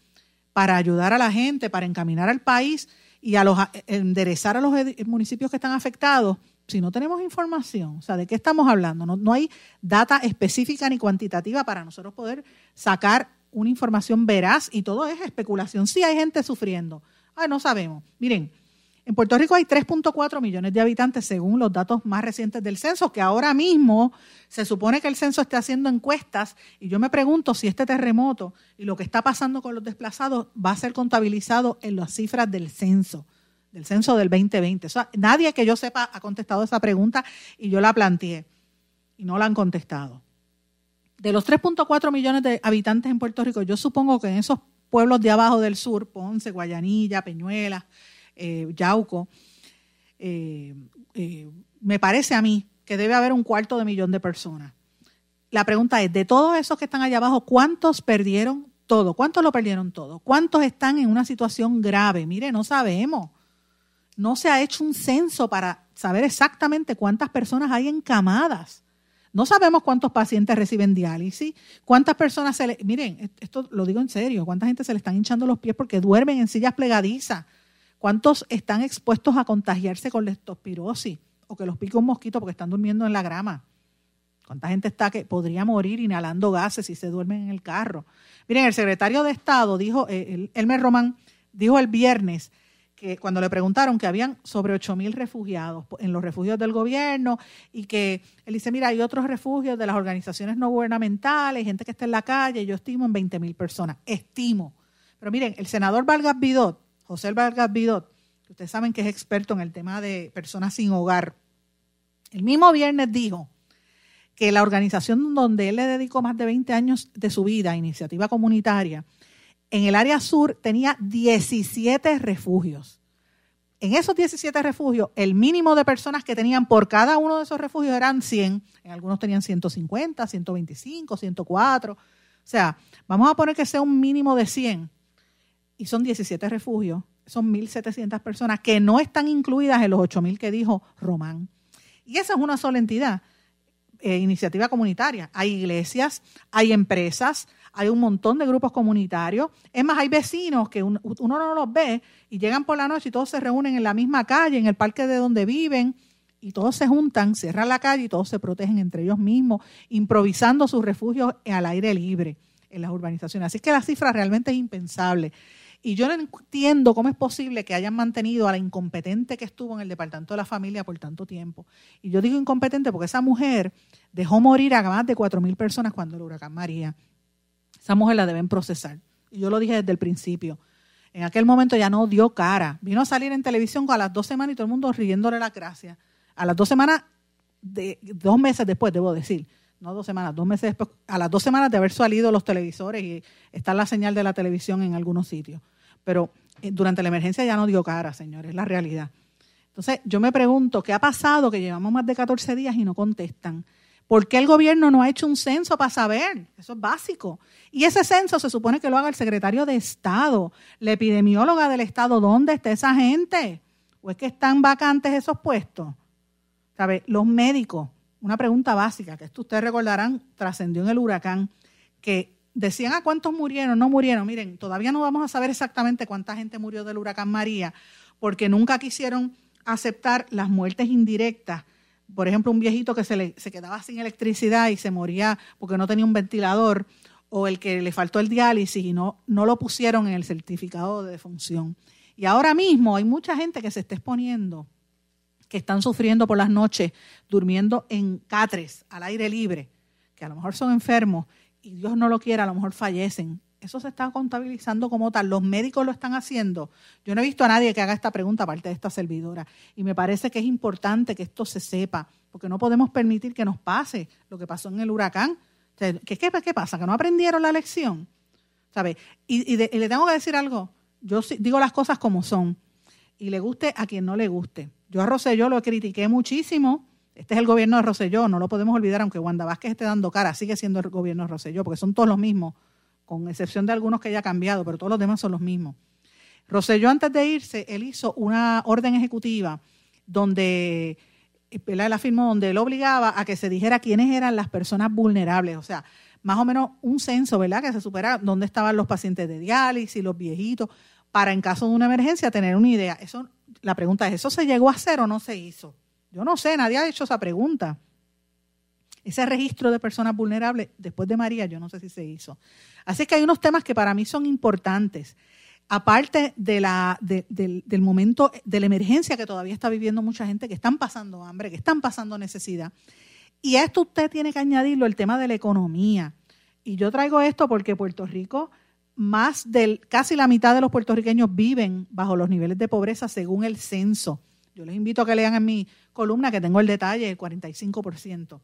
A: para ayudar a la gente, para encaminar al país y a los enderezar a los municipios que están afectados si no tenemos información? O sea, ¿de qué estamos hablando? No, hay data específica ni cuantitativa para nosotros poder sacar una información veraz y todo es especulación. Sí hay gente sufriendo. Ay, no sabemos. Miren, en Puerto Rico hay 3.4 millones de habitantes según los datos más recientes del censo, que ahora mismo se supone que el censo esté haciendo encuestas y yo me pregunto si este terremoto y lo que está pasando con los desplazados va a ser contabilizado en las cifras del censo, del censo del 2020. nadie que yo sepa ha contestado esa pregunta y yo la planteé y no la han contestado. De los 3.4 millones de habitantes en Puerto Rico, yo supongo que en esos pueblos de abajo del sur, Ponce, Guayanilla, Peñuelas, eh, Yauco, eh, eh, me parece a mí que debe haber un cuarto de millón de personas. La pregunta es, de todos esos que están allá abajo, ¿cuántos perdieron todo? ¿Cuántos lo perdieron todo? ¿Cuántos están en una situación grave? Mire, no sabemos. No se ha hecho un censo para saber exactamente cuántas personas hay encamadas. No sabemos cuántos pacientes reciben diálisis, cuántas personas se le... Miren, esto lo digo en serio, cuánta gente se le están hinchando los pies porque duermen en sillas plegadizas, ¿Cuántos están expuestos a contagiarse con leptospirosis o que los pique un mosquito porque están durmiendo en la grama? ¿Cuánta gente está que podría morir inhalando gases si se duermen en el carro? Miren, el secretario de Estado dijo, eh, Elmer Román, dijo el viernes que cuando le preguntaron que habían sobre 8 mil refugiados en los refugios del gobierno y que él dice, mira, hay otros refugios de las organizaciones no gubernamentales, gente que está en la calle, yo estimo en 20 mil personas, estimo. Pero miren, el senador Vargas Bidot José Vargas Vidot, que ustedes saben que es experto en el tema de personas sin hogar, el mismo viernes dijo que la organización donde él le dedicó más de 20 años de su vida, Iniciativa Comunitaria, en el área sur tenía 17 refugios. En esos 17 refugios, el mínimo de personas que tenían por cada uno de esos refugios eran 100. En algunos tenían 150, 125, 104. O sea, vamos a poner que sea un mínimo de 100 y son 17 refugios, son 1.700 personas que no están incluidas en los 8.000 que dijo Román. Y esa es una sola entidad, eh, iniciativa comunitaria. Hay iglesias, hay empresas, hay un montón de grupos comunitarios. Es más, hay vecinos que uno, no los ve y llegan por la noche y todos se reúnen en la misma calle, en el parque de donde viven, y todos se juntan, cierran la calle y todos se protegen entre ellos mismos, improvisando sus refugios al aire libre en las urbanizaciones. Así que la cifra realmente es impensable. Y yo no entiendo cómo es posible que hayan mantenido a la incompetente que estuvo en el Departamento de la Familia por tanto tiempo. Y yo digo incompetente porque esa mujer dejó morir a más de 4.000 personas cuando el huracán María. Esa mujer la deben procesar. Y yo lo dije desde el principio. En aquel momento ya no dio cara. Vino a salir en televisión a las dos semanas y todo el mundo riéndole la gracia. A las dos semanas, dos meses después, debo decir, no dos semanas, dos meses después, a las dos semanas de haber salido los televisores y está la señal de la televisión en algunos sitios. Pero eh, durante la emergencia ya no dio cara, señores, es la realidad. Entonces, yo me pregunto, ¿qué ha pasado que llevamos más de 14 días y no contestan? ¿Por qué el gobierno no ha hecho un censo para saber? Eso es básico. Y ese censo se supone que lo haga el secretario de Estado, la epidemióloga del Estado. ¿Dónde está esa gente? ¿O es que están vacantes esos puestos? ¿Sabe? Los médicos, una pregunta básica, que esto ustedes recordarán, trascendió en el huracán, que decían a ah, cuántos murieron, no murieron. Miren, todavía no vamos a saber exactamente cuánta gente murió del huracán María, porque nunca quisieron aceptar las muertes indirectas. Por ejemplo, un viejito que se, le, se quedaba sin electricidad y se moría porque no tenía un ventilador, o el que le faltó el diálisis y no, no lo pusieron en el certificado de defunción. Y ahora mismo hay mucha gente que se está exponiendo que están sufriendo por las noches, durmiendo en catres, al aire libre, que a lo mejor son enfermos y Dios no lo quiera, a lo mejor fallecen. Eso se está contabilizando como tal. Los médicos lo están haciendo. Yo no he visto a nadie que haga esta pregunta aparte de esta servidora. Y me parece que es importante que esto se sepa, porque no podemos permitir que nos pase lo que pasó en el huracán. ¿qué, qué, pasa? ¿Que no aprendieron la lección? ¿Sabe? Y, y, le tengo que decir algo. Yo digo las cosas como son. Y le guste a quien no le guste. Yo a Rosselló lo critiqué muchísimo. Este es el gobierno de Rosselló, no lo podemos olvidar, aunque Wanda Vázquez esté dando cara, sigue siendo el gobierno de Rosselló, porque son todos los mismos, con excepción de algunos que ya cambiado, pero todos los demás son los mismos. Rosselló antes de irse, él hizo una orden ejecutiva donde él afirmó donde él obligaba a que se dijera quiénes eran las personas vulnerables, o sea, más o menos un censo, ¿verdad? Que se supera dónde estaban los pacientes de diálisis, los viejitos, para en caso de una emergencia tener una idea. Eso la pregunta es, ¿eso se llegó a hacer o no se hizo? Yo no sé, nadie ha hecho esa pregunta. Ese registro de personas vulnerables, después de María, yo no sé si se hizo. Así que hay unos temas que para mí son importantes. Aparte de la, del, del momento de la emergencia que todavía está viviendo mucha gente, que están pasando hambre, que están pasando necesidad. Y a esto usted tiene que añadirlo el tema de la economía. Y yo traigo esto porque Puerto Rico más del casi la mitad de los puertorriqueños viven bajo los niveles de pobreza según el censo. Yo les invito a que lean en mi columna que tengo el detalle, el 45%.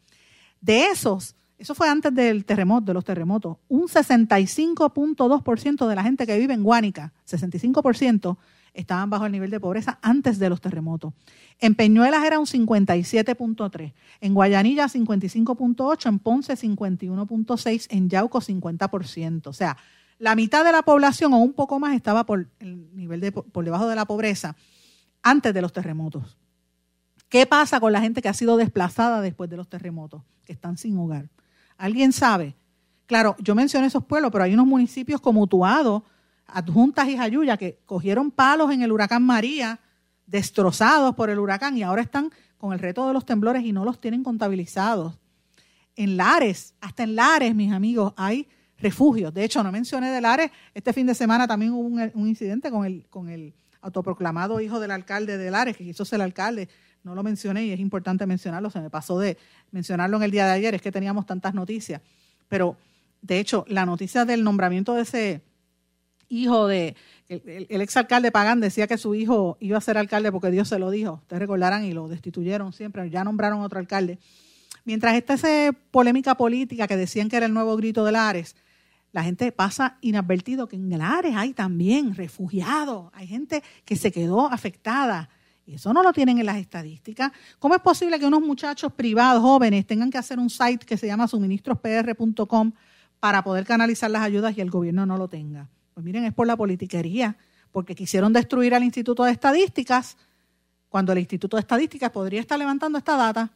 A: De esos, eso fue antes del terremoto, de los terremotos, un 65.2% de la gente que vive en Guánica, 65%, estaban bajo el nivel de pobreza antes de los terremotos. En Peñuelas era un 57.3, en Guayanilla 55.8, en Ponce 51.6, en Yauco 50%. O sea, la mitad de la población o un poco más estaba por el nivel de, por debajo de la pobreza antes de los terremotos. ¿Qué pasa con la gente que ha sido desplazada después de los terremotos, que están sin hogar? ¿Alguien sabe? Claro, yo mencioné esos pueblos, pero hay unos municipios como Utuado, Adjuntas y Jayuya que cogieron palos en el huracán María, destrozados por el huracán y ahora están con el reto de los temblores y no los tienen contabilizados. En Lares, hasta en Lares, mis amigos, hay refugios. De hecho, no mencioné de Lares, este fin de semana también hubo un, incidente con el, con el autoproclamado hijo del alcalde de Lares, que quiso ser alcalde. No lo mencioné y es importante mencionarlo, se me pasó de mencionarlo en el día de ayer, es que teníamos tantas noticias. Pero, de hecho, la noticia del nombramiento de ese hijo de, el, el exalcalde Pagán decía que su hijo iba a ser alcalde porque Dios se lo dijo, ustedes recordarán, y lo destituyeron siempre, ya nombraron otro alcalde. Mientras esta esa polémica política que decían que era el nuevo grito de Lares, la gente pasa inadvertido que en Lares hay también refugiados, hay gente que se quedó afectada. Y eso no lo tienen en las estadísticas. ¿Cómo es posible que unos muchachos privados, jóvenes, tengan que hacer un site que se llama suministrospr.com para poder canalizar las ayudas y el gobierno no lo tenga? Pues miren, es por la politiquería, porque quisieron destruir al Instituto de Estadísticas, cuando el Instituto de Estadísticas podría estar levantando esta data.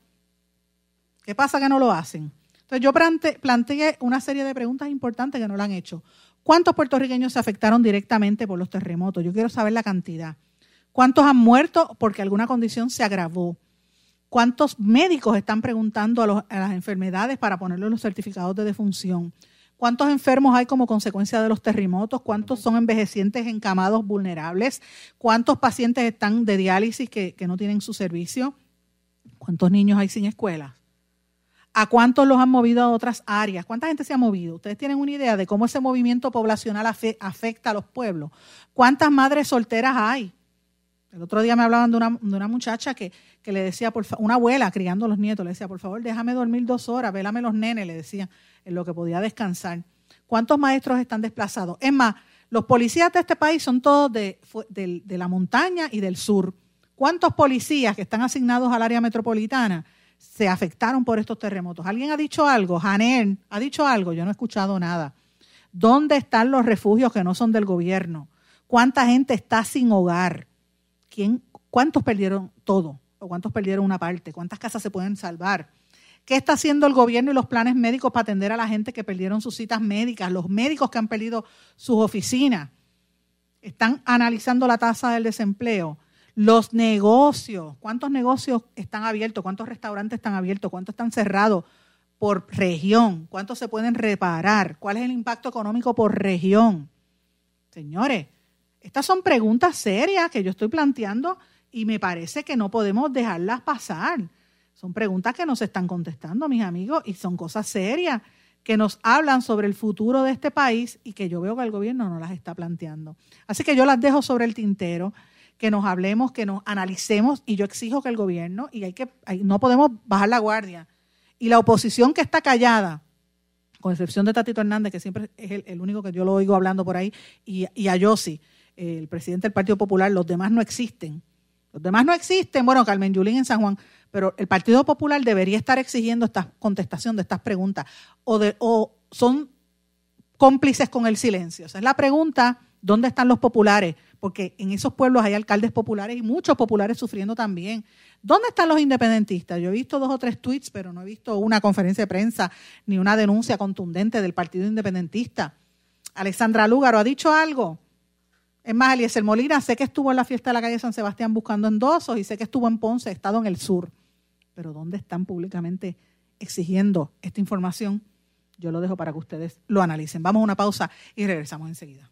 A: ¿Qué pasa que no lo hacen? Entonces yo planteé una serie de preguntas importantes que no lo han hecho. ¿Cuántos puertorriqueños se afectaron directamente por los terremotos? Yo quiero saber la cantidad. ¿Cuántos han muerto porque alguna condición se agravó? ¿Cuántos médicos están preguntando a, las enfermedades para ponerle los certificados de defunción? ¿Cuántos enfermos hay como consecuencia de los terremotos? ¿Cuántos son envejecientes encamados vulnerables? ¿Cuántos pacientes están de diálisis que no tienen su servicio? ¿Cuántos niños hay sin escuela? ¿A cuántos los han movido a otras áreas? ¿Cuánta gente se ha movido? ¿Ustedes tienen una idea de cómo ese movimiento poblacional afecta a los pueblos? ¿Cuántas madres solteras hay? El otro día me hablaban de una, muchacha que, le decía, por una abuela criando a los nietos, le decía, por favor, déjame dormir dos horas, vélame los nenes, le decía, en lo que podía descansar. ¿Cuántos maestros están desplazados? Es más, los policías de este país son todos de, de la montaña y del sur. ¿Cuántos policías que están asignados al área metropolitana se afectaron por estos terremotos? ¿Alguien ha dicho algo? Janel, ¿ha dicho algo? Yo no he escuchado nada. ¿Dónde están los refugios que no son del gobierno? ¿Cuánta gente está sin hogar? ¿quién, ¿cuántos perdieron todo? ¿O cuántos perdieron una parte? ¿Cuántas casas se pueden salvar? ¿Qué está haciendo el gobierno y los planes médicos para atender a la gente que perdieron sus citas médicas? Los médicos que han perdido sus oficinas. Están analizando la tasa del desempleo. Los negocios. ¿Cuántos negocios están abiertos? ¿Cuántos restaurantes están abiertos? ¿Cuántos están cerrados por región? ¿Cuántos se pueden reparar? ¿Cuál es el impacto económico por región? Señores, estas son preguntas serias que yo estoy planteando y me parece que no podemos dejarlas pasar. Son preguntas que nos están contestando, mis amigos, y son cosas serias que nos hablan sobre el futuro de este país y que yo veo que el gobierno no las está planteando. Así que yo las dejo sobre el tintero, que nos hablemos, que nos analicemos y yo exijo que el gobierno, y hay que, no podemos bajar la guardia, y la oposición que está callada, con excepción de Tatito Hernández, que siempre es el, único que yo lo oigo hablando por ahí, y, a Yossi, el presidente del Partido Popular, los demás no existen. Los demás no existen, bueno, Carmen Yulín en San Juan, pero el Partido Popular debería estar exigiendo esta contestación de estas preguntas o, de, o son cómplices con el silencio. O sea, es la pregunta, ¿dónde están los populares? Porque en esos pueblos hay alcaldes populares y muchos populares sufriendo también. ¿Dónde están los independentistas? Yo he visto dos o tres tweets, pero no he visto una conferencia de prensa ni una denuncia contundente del Partido Independentista. Alexandra Lúgaro ha dicho algo. Es más, Eliezer Molina, sé que estuvo en la fiesta de la calle San Sebastián buscando endosos y sé que estuvo en Ponce, he estado en el sur. Pero ¿dónde están públicamente exigiendo esta información? Yo lo dejo para que ustedes lo analicen. Vamos a una pausa y regresamos enseguida.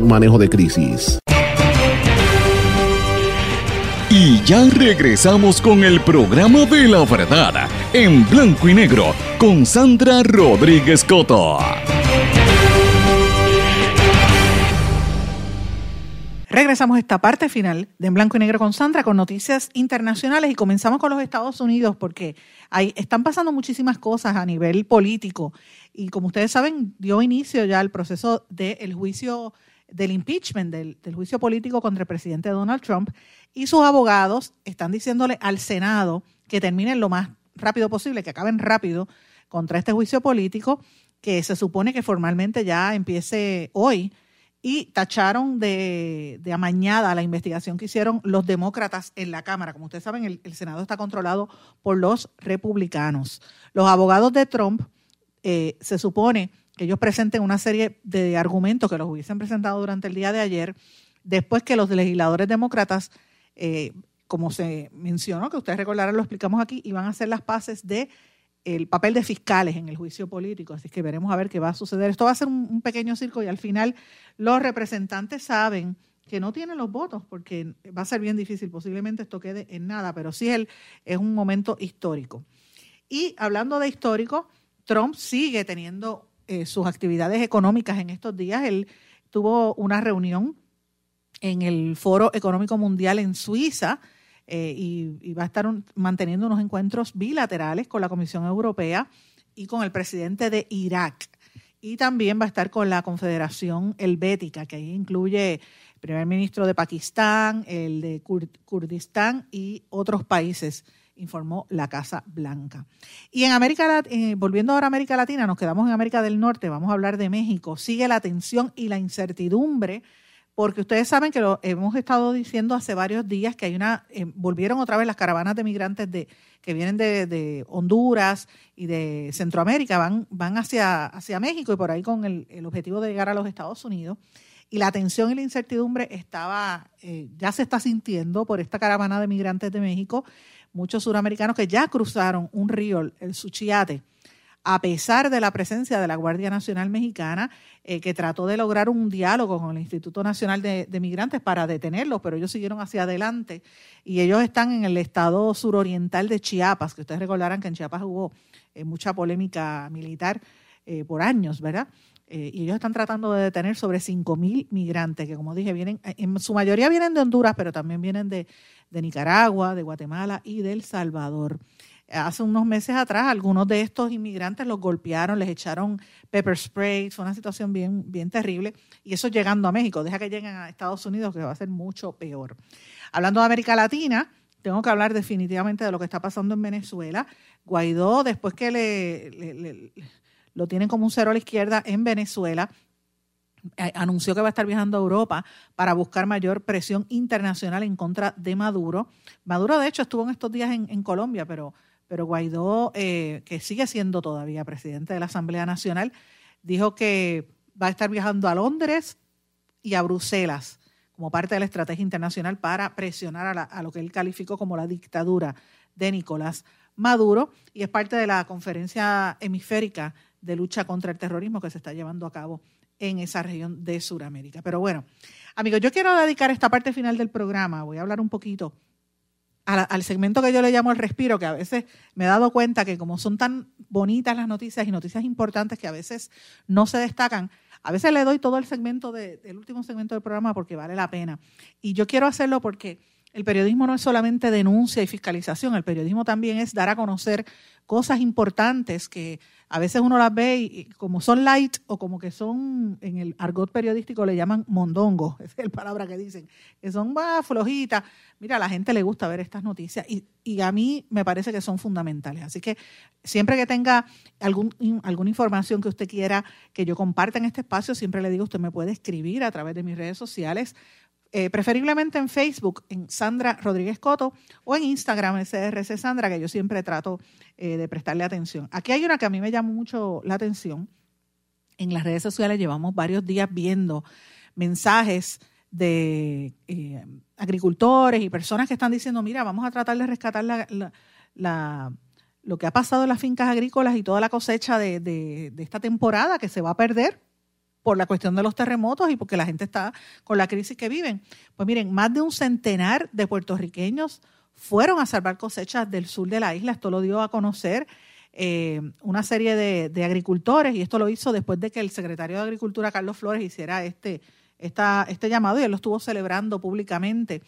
D: manejo de crisis.
B: Y ya regresamos con el programa de la verdad en blanco y negro con Sandra Rodríguez Coto.
A: Regresamos a esta parte final de En Blanco y Negro con Sandra con noticias internacionales y comenzamos con los Estados Unidos porque hay, están pasando muchísimas cosas a nivel político y como ustedes saben dio inicio ya el proceso del juicio del impeachment, del, juicio político contra el presidente Donald Trump, y sus abogados están diciéndole al Senado que terminen lo más rápido posible, que acaben rápido contra este juicio político, que se supone que formalmente ya empiece hoy, y tacharon de, amañada la investigación que hicieron los demócratas en la Cámara. Como ustedes saben, el, el Senado está controlado por los republicanos. Los abogados de Trump eh, se supone que ellos presenten una serie de argumentos que los hubiesen presentado durante el día de ayer, después que los legisladores demócratas, eh, como se mencionó, que ustedes recordarán, lo explicamos aquí, iban a hacer las paces de el papel de fiscales en el juicio político. Así que veremos a ver qué va a suceder. Esto va a ser un, pequeño circo y al final los representantes saben que no tienen los votos porque va a ser bien difícil. Posiblemente esto quede en nada, pero sí el, es un momento histórico. Y hablando de histórico, Trump sigue teniendo eh, sus actividades económicas en estos días. Él tuvo una reunión en el Foro Económico Mundial en Suiza eh, y, va a estar manteniendo unos encuentros bilaterales con la Comisión Europea y con el presidente de Irak. Y también va a estar con la Confederación Helvética, que ahí incluye el primer ministro de Pakistán, el de Kurdistán y otros países informó la Casa Blanca. Y en América, eh, volviendo ahora a América Latina, nos quedamos en América del Norte, vamos a hablar de México. Sigue la tensión y la incertidumbre, porque ustedes saben que lo hemos estado diciendo hace varios días que hay una, eh, volvieron otra vez las caravanas de migrantes de, que vienen de, Honduras y de Centroamérica, van, van hacia, hacia México y por ahí con el, objetivo de llegar a los Estados Unidos y la tensión y la incertidumbre estaba, eh, ya se está sintiendo por esta caravana de migrantes de México muchos suramericanos que ya cruzaron un río, el Suchiate, a pesar de la presencia de la Guardia Nacional Mexicana, eh, que trató de lograr un diálogo con el Instituto Nacional de, Migrantes para detenerlos, pero ellos siguieron hacia adelante y ellos están en el estado suroriental de Chiapas, que ustedes recordarán que en Chiapas hubo eh, mucha polémica militar eh, por años, ¿verdad? Y ellos están tratando de detener sobre 5.000 migrantes, que como dije, vienen, en su mayoría vienen de Honduras, pero también vienen de, de Nicaragua, de Guatemala y del Salvador. Hace unos meses atrás, algunos de estos inmigrantes los golpearon, les echaron pepper spray, fue una situación bien, bien terrible. Y eso llegando a México, deja que lleguen a Estados Unidos, que va a ser mucho peor. Hablando de América Latina, tengo que hablar definitivamente de lo que está pasando en Venezuela. Guaidó, después que le, lo tienen como un cero a la izquierda en Venezuela, eh, anunció que va a estar viajando a Europa para buscar mayor presión internacional en contra de Maduro. Maduro, de hecho, estuvo en estos días en, Colombia, pero, pero Guaidó, eh, que sigue siendo todavía presidente de la Asamblea Nacional, dijo que va a estar viajando a Londres y a Bruselas como parte de la estrategia internacional para presionar a, a lo que él calificó como la dictadura de Nicolás Maduro y es parte de la conferencia hemisférica de lucha contra el terrorismo que se está llevando a cabo en esa región de Sudamérica. Pero bueno, amigos, yo quiero dedicar esta parte final del programa, voy a hablar un poquito al segmento que yo le llamo el respiro, que a veces me he dado cuenta que como son tan bonitas las noticias y noticias importantes que a veces no se destacan, a veces le doy todo el segmento del último segmento del programa porque vale la pena. Y yo quiero hacerlo porque el periodismo no es solamente denuncia y fiscalización, el periodismo también es dar a conocer cosas importantes que a veces uno las ve y, como son light o como que son, en el argot periodístico le llaman mondongo, es la palabra que dicen, que son más flojitas. Mira, a la gente le gusta ver estas noticias y, y a mí me parece que son fundamentales. Así que siempre que tenga algún, alguna información que usted quiera que yo comparta en este espacio, siempre le digo, usted me puede escribir a través de mis redes sociales eh, preferiblemente en Facebook, en Sandra Rodríguez Coto, o en Instagram, SRC Sandra, que yo siempre trato eh, de prestarle atención. Aquí hay una que a mí me llama mucho la atención. En las redes sociales llevamos varios días viendo mensajes de eh, agricultores y personas que están diciendo, mira, vamos a tratar de rescatar la, lo que ha pasado en las fincas agrícolas y toda la cosecha de, de esta temporada que se va a perder por la cuestión de los terremotos y porque la gente está con la crisis que viven. Pues miren, más de un centenar de puertorriqueños fueron a salvar cosechas del sur de la isla. Esto lo dio a conocer eh, una serie de, agricultores y esto lo hizo después de que el secretario de Agricultura, Carlos Flores, hiciera este, esta, este llamado y él lo estuvo celebrando públicamente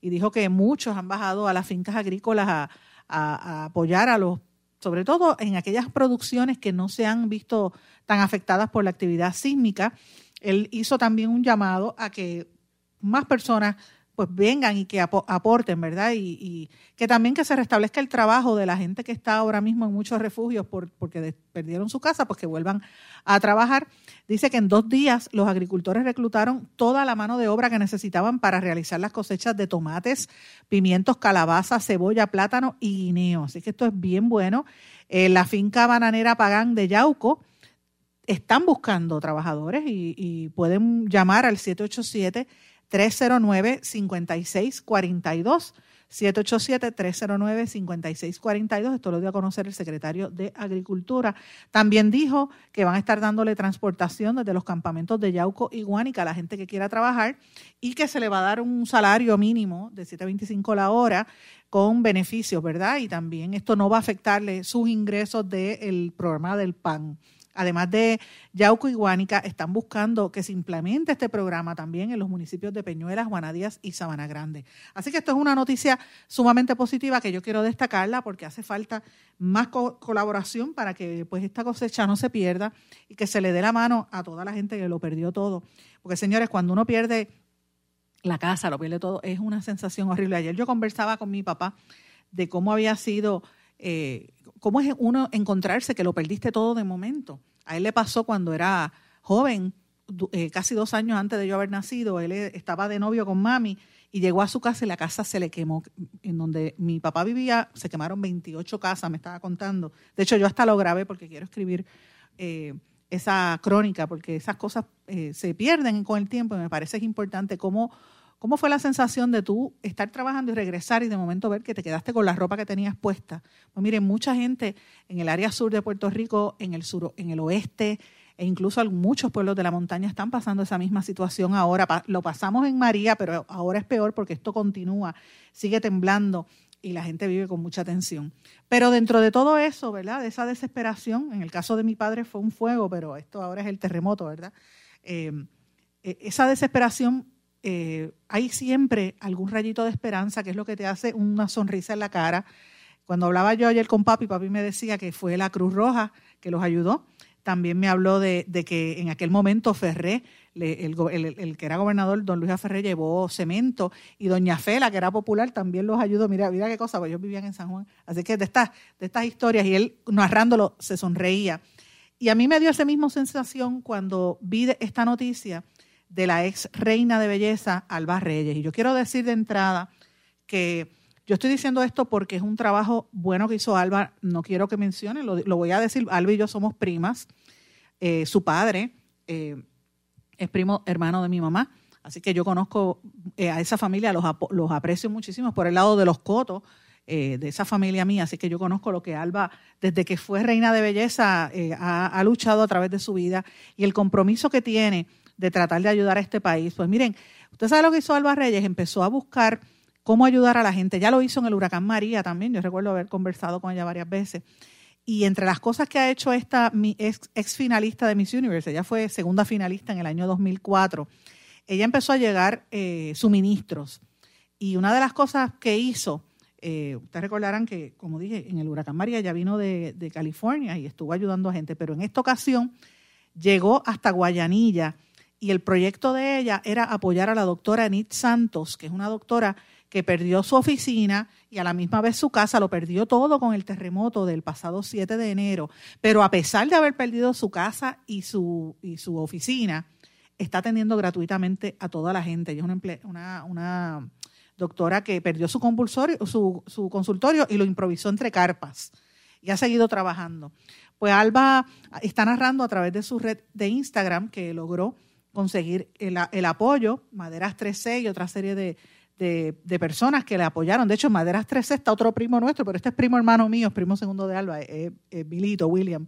A: y dijo que muchos han bajado a las fincas agrícolas a, a apoyar a los sobre todo en aquellas producciones que no se han visto tan afectadas por la actividad sísmica. Él hizo también un llamado a que más personas pues vengan y que aporten, ¿verdad? Y, que también que se restablezca el trabajo de la gente que está ahora mismo en muchos refugios por, porque perdieron su casa, pues que vuelvan a trabajar. Dice que en dos días los agricultores reclutaron toda la mano de obra que necesitaban para realizar las cosechas de tomates, pimientos, calabaza, cebolla, plátano y guineo. Así que esto es bien bueno. Eh, la finca bananera Pagán de Yauco están buscando trabajadores y, y pueden llamar al 787 309-5642. 787-309-5642. Esto lo dio a conocer el secretario de Agricultura. También dijo que van a estar dándole transportación desde los campamentos de Yauco y Guánica a la gente que quiera trabajar y que se le va a dar un salario mínimo de 7.25 la hora con beneficios, ¿verdad? Y también esto no va a afectarle sus ingresos del programa del PAN además de Yauco y Guánica, están buscando que se implemente este programa también en los municipios de Peñuelas, Guanadías y Sabana Grande. Así que esto es una noticia sumamente positiva que yo quiero destacarla porque hace falta más colaboración para que pues esta cosecha no se pierda y que se le dé la mano a toda la gente que lo perdió todo. Porque señores, cuando uno pierde la casa, lo pierde todo, es una sensación horrible. Ayer yo conversaba con mi papá de cómo había sido eh, ¿cómo es uno encontrarse que lo perdiste todo de momento? A él le pasó cuando era joven, eh, casi dos años antes de yo haber nacido, él eh, estaba de novio con mami y llegó a su casa y la casa se le quemó. En donde mi papá vivía, se quemaron 28 casas, me estaba contando. De hecho, yo hasta lo grabé porque quiero escribir esa crónica, porque esas cosas se pierden con el tiempo y me parece es importante cómo ¿Cómo fue la sensación de tú estar trabajando y regresar y de momento ver que te quedaste con la ropa que tenías puesta? Pues miren, mucha gente en el área sur de Puerto Rico, en el sur, en el oeste, e incluso muchos pueblos de la montaña están pasando esa misma situación ahora. Lo pasamos en María, pero ahora es peor porque esto continúa, sigue temblando y la gente vive con mucha tensión. Pero dentro de todo eso, ¿verdad? De esa desesperación, en el caso de mi padre fue un fuego, pero esto ahora es el terremoto, ¿verdad? Eh, e, esa desesperación eh, hay siempre algún rayito de esperanza, que es lo que te hace una sonrisa en la cara. Cuando hablaba yo ayer con papi, papi me decía que fue la Cruz Roja que los ayudó. También me habló de, que en aquel momento Ferré, el, que era gobernador, don Luis Ferré, llevó cemento y doña Fela, que era popular, también los ayudó. Mira, mira qué cosa, pues ellos vivían en San Juan. Así que de estas, de estas historias, y él narrándolo se sonreía. Y a mí me dio esa misma sensación cuando vi esta noticia de la ex reina de belleza, Alba Reyes. Y yo quiero decir de entrada que yo estoy diciendo esto porque es un trabajo bueno que hizo Alba, no quiero que mencione, lo, voy a decir, Alba y yo somos primas, eh, su padre eh, es primo hermano de mi mamá, así que yo conozco eh, a esa familia, los, los aprecio muchísimo por el lado de los cotos, de esa familia mía, así que yo conozco lo que Alba, desde que fue reina de belleza, eh, ha, luchado a través de su vida. Y el compromiso que tiene de tratar de ayudar a este país. Pues miren, usted sabe lo que hizo Alba Reyes, empezó a buscar cómo ayudar a la gente. Ya lo hizo en el huracán María también, yo recuerdo haber conversado con ella varias veces. Y entre las cosas que ha hecho esta mi ex, finalista de Miss Universe, ella fue segunda finalista en el año 2004, ella empezó a llegar eh, suministros. Y una de las cosas que hizo, eh, ustedes recordarán que, como dije, en el huracán María ya vino de, de, California y estuvo ayudando a gente, pero en esta ocasión llegó hasta Guayanilla y el proyecto de ella era apoyar a la doctora Anit Santos, que es una doctora que perdió su oficina y a la misma vez su casa, lo perdió todo con el terremoto del pasado 7 de enero. Pero a pesar de haber perdido su casa y su, y su oficina, está atendiendo gratuitamente a toda la gente. Ella es una, una, doctora que perdió su, su, su consultorio y lo improvisó entre carpas y ha seguido trabajando. Pues Alba está narrando a través de su red de Instagram que logró conseguir el, el apoyo, Maderas 3C y otra serie de, de, personas que le apoyaron. De hecho, Maderas 13 está otro primo nuestro, pero este es primo hermano mío, es primo segundo de Alba, es, William,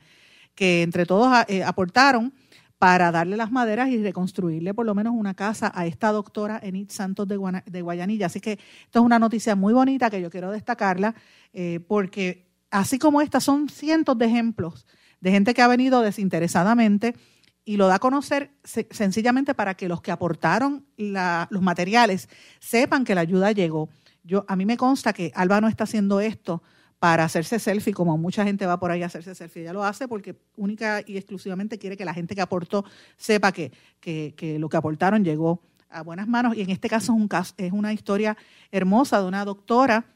A: que entre todos eh, aportaron para darle las maderas y reconstruirle por lo menos una casa a esta doctora Enid Santos de, Guayanilla. Así que esto es una noticia muy bonita que yo quiero destacarla, eh, porque así como esta son cientos de ejemplos de gente que ha venido desinteresadamente y lo da a conocer sencillamente para que los que aportaron los materiales sepan que la ayuda llegó. Yo, a mí me consta que Alba no está haciendo esto para hacerse selfie, como mucha gente va por ahí a hacerse selfie. Ella lo hace porque única y exclusivamente quiere que la gente que aportó sepa que, que, lo que aportaron llegó a buenas manos. Y en este caso es, un caso, es una historia hermosa de una doctora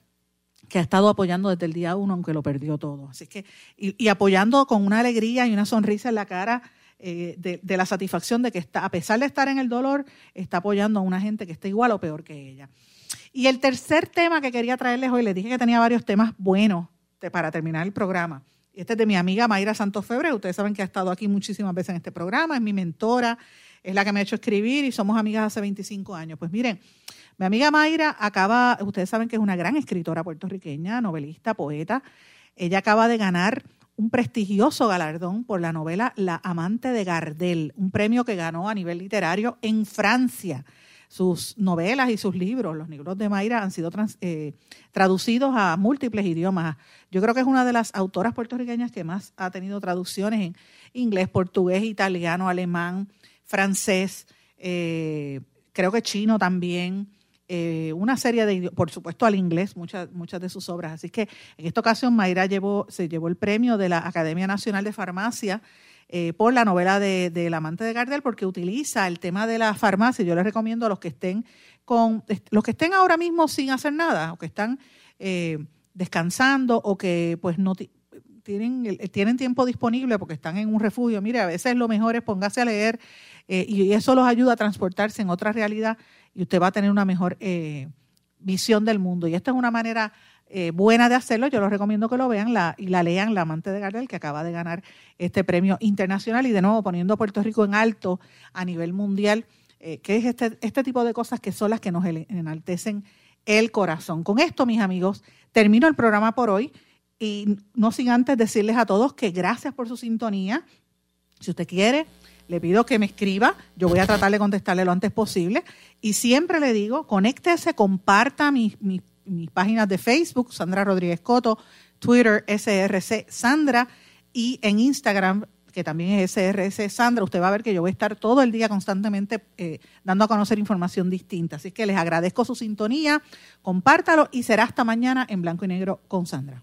A: que ha estado apoyando desde el día uno, aunque lo perdió todo. Así que, y, y apoyando con una alegría y una sonrisa en la cara eh, de, la satisfacción de que está, a pesar de estar en el dolor, está apoyando a una gente que está igual o peor que ella. Y el tercer tema que quería traerles hoy, les dije que tenía varios temas buenos para terminar el programa. Este es de mi amiga Mayra Santos Febre. Ustedes saben que ha estado aquí muchísimas veces en este programa, es mi mentora, es la que me ha hecho escribir y somos amigas hace 25 años. Pues miren, mi amiga Mayra acaba, ustedes saben que es una gran escritora puertorriqueña, novelista, poeta. Ella acaba de ganar un prestigioso galardón por la novela La amante de Gardel, un premio que ganó a nivel literario en Francia. Sus novelas y sus libros, los libros de Mayra, han sido eh, traducidos a múltiples idiomas. Yo creo que es una de las autoras puertorriqueñas que más ha tenido traducciones en inglés, portugués, italiano, alemán, francés, eh, creo que chino también. Eh, una serie de, por supuesto al inglés, muchas, muchas de sus obras. Así que en esta ocasión Mayra llevó, se llevó el premio de la Academia Nacional de Farmacia eh, por la novela de, El amante de Gardel, porque utiliza el tema de la farmacia. Yo les recomiendo a los que estén con, los que estén ahora mismo sin hacer nada, o que están eh, descansando, o que pues no tienen, tienen tiempo disponible porque están en un refugio. Mire, a veces lo mejor es póngase a leer y eso los ayuda a transportarse en otra realidad y usted va a tener una mejor eh, visión del mundo. Y esta es una manera eh, buena de hacerlo. Yo les recomiendo que lo vean y la lean, La amante de Gardel, que acaba de ganar este premio internacional y de nuevo poniendo a Puerto Rico en alto a nivel mundial, eh, que es este, este tipo de cosas que son las que nos enaltecen el corazón. Con esto, mis amigos, termino el programa por hoy y no sin antes decirles a todos que gracias por su sintonía. Si usted quiere le pido que me escriba, yo voy a tratar de contestarle lo antes posible. Y siempre le digo, conéctese, comparta mis, páginas de Facebook, Sandra Rodríguez Coto, Twitter, SRC Sandra, y en Instagram, que también es SRC Sandra, usted va a ver que yo voy a estar todo el día constantemente eh, dando a conocer información distinta. Así que les agradezco su sintonía, compártalo y será hasta mañana en blanco y negro con Sandra.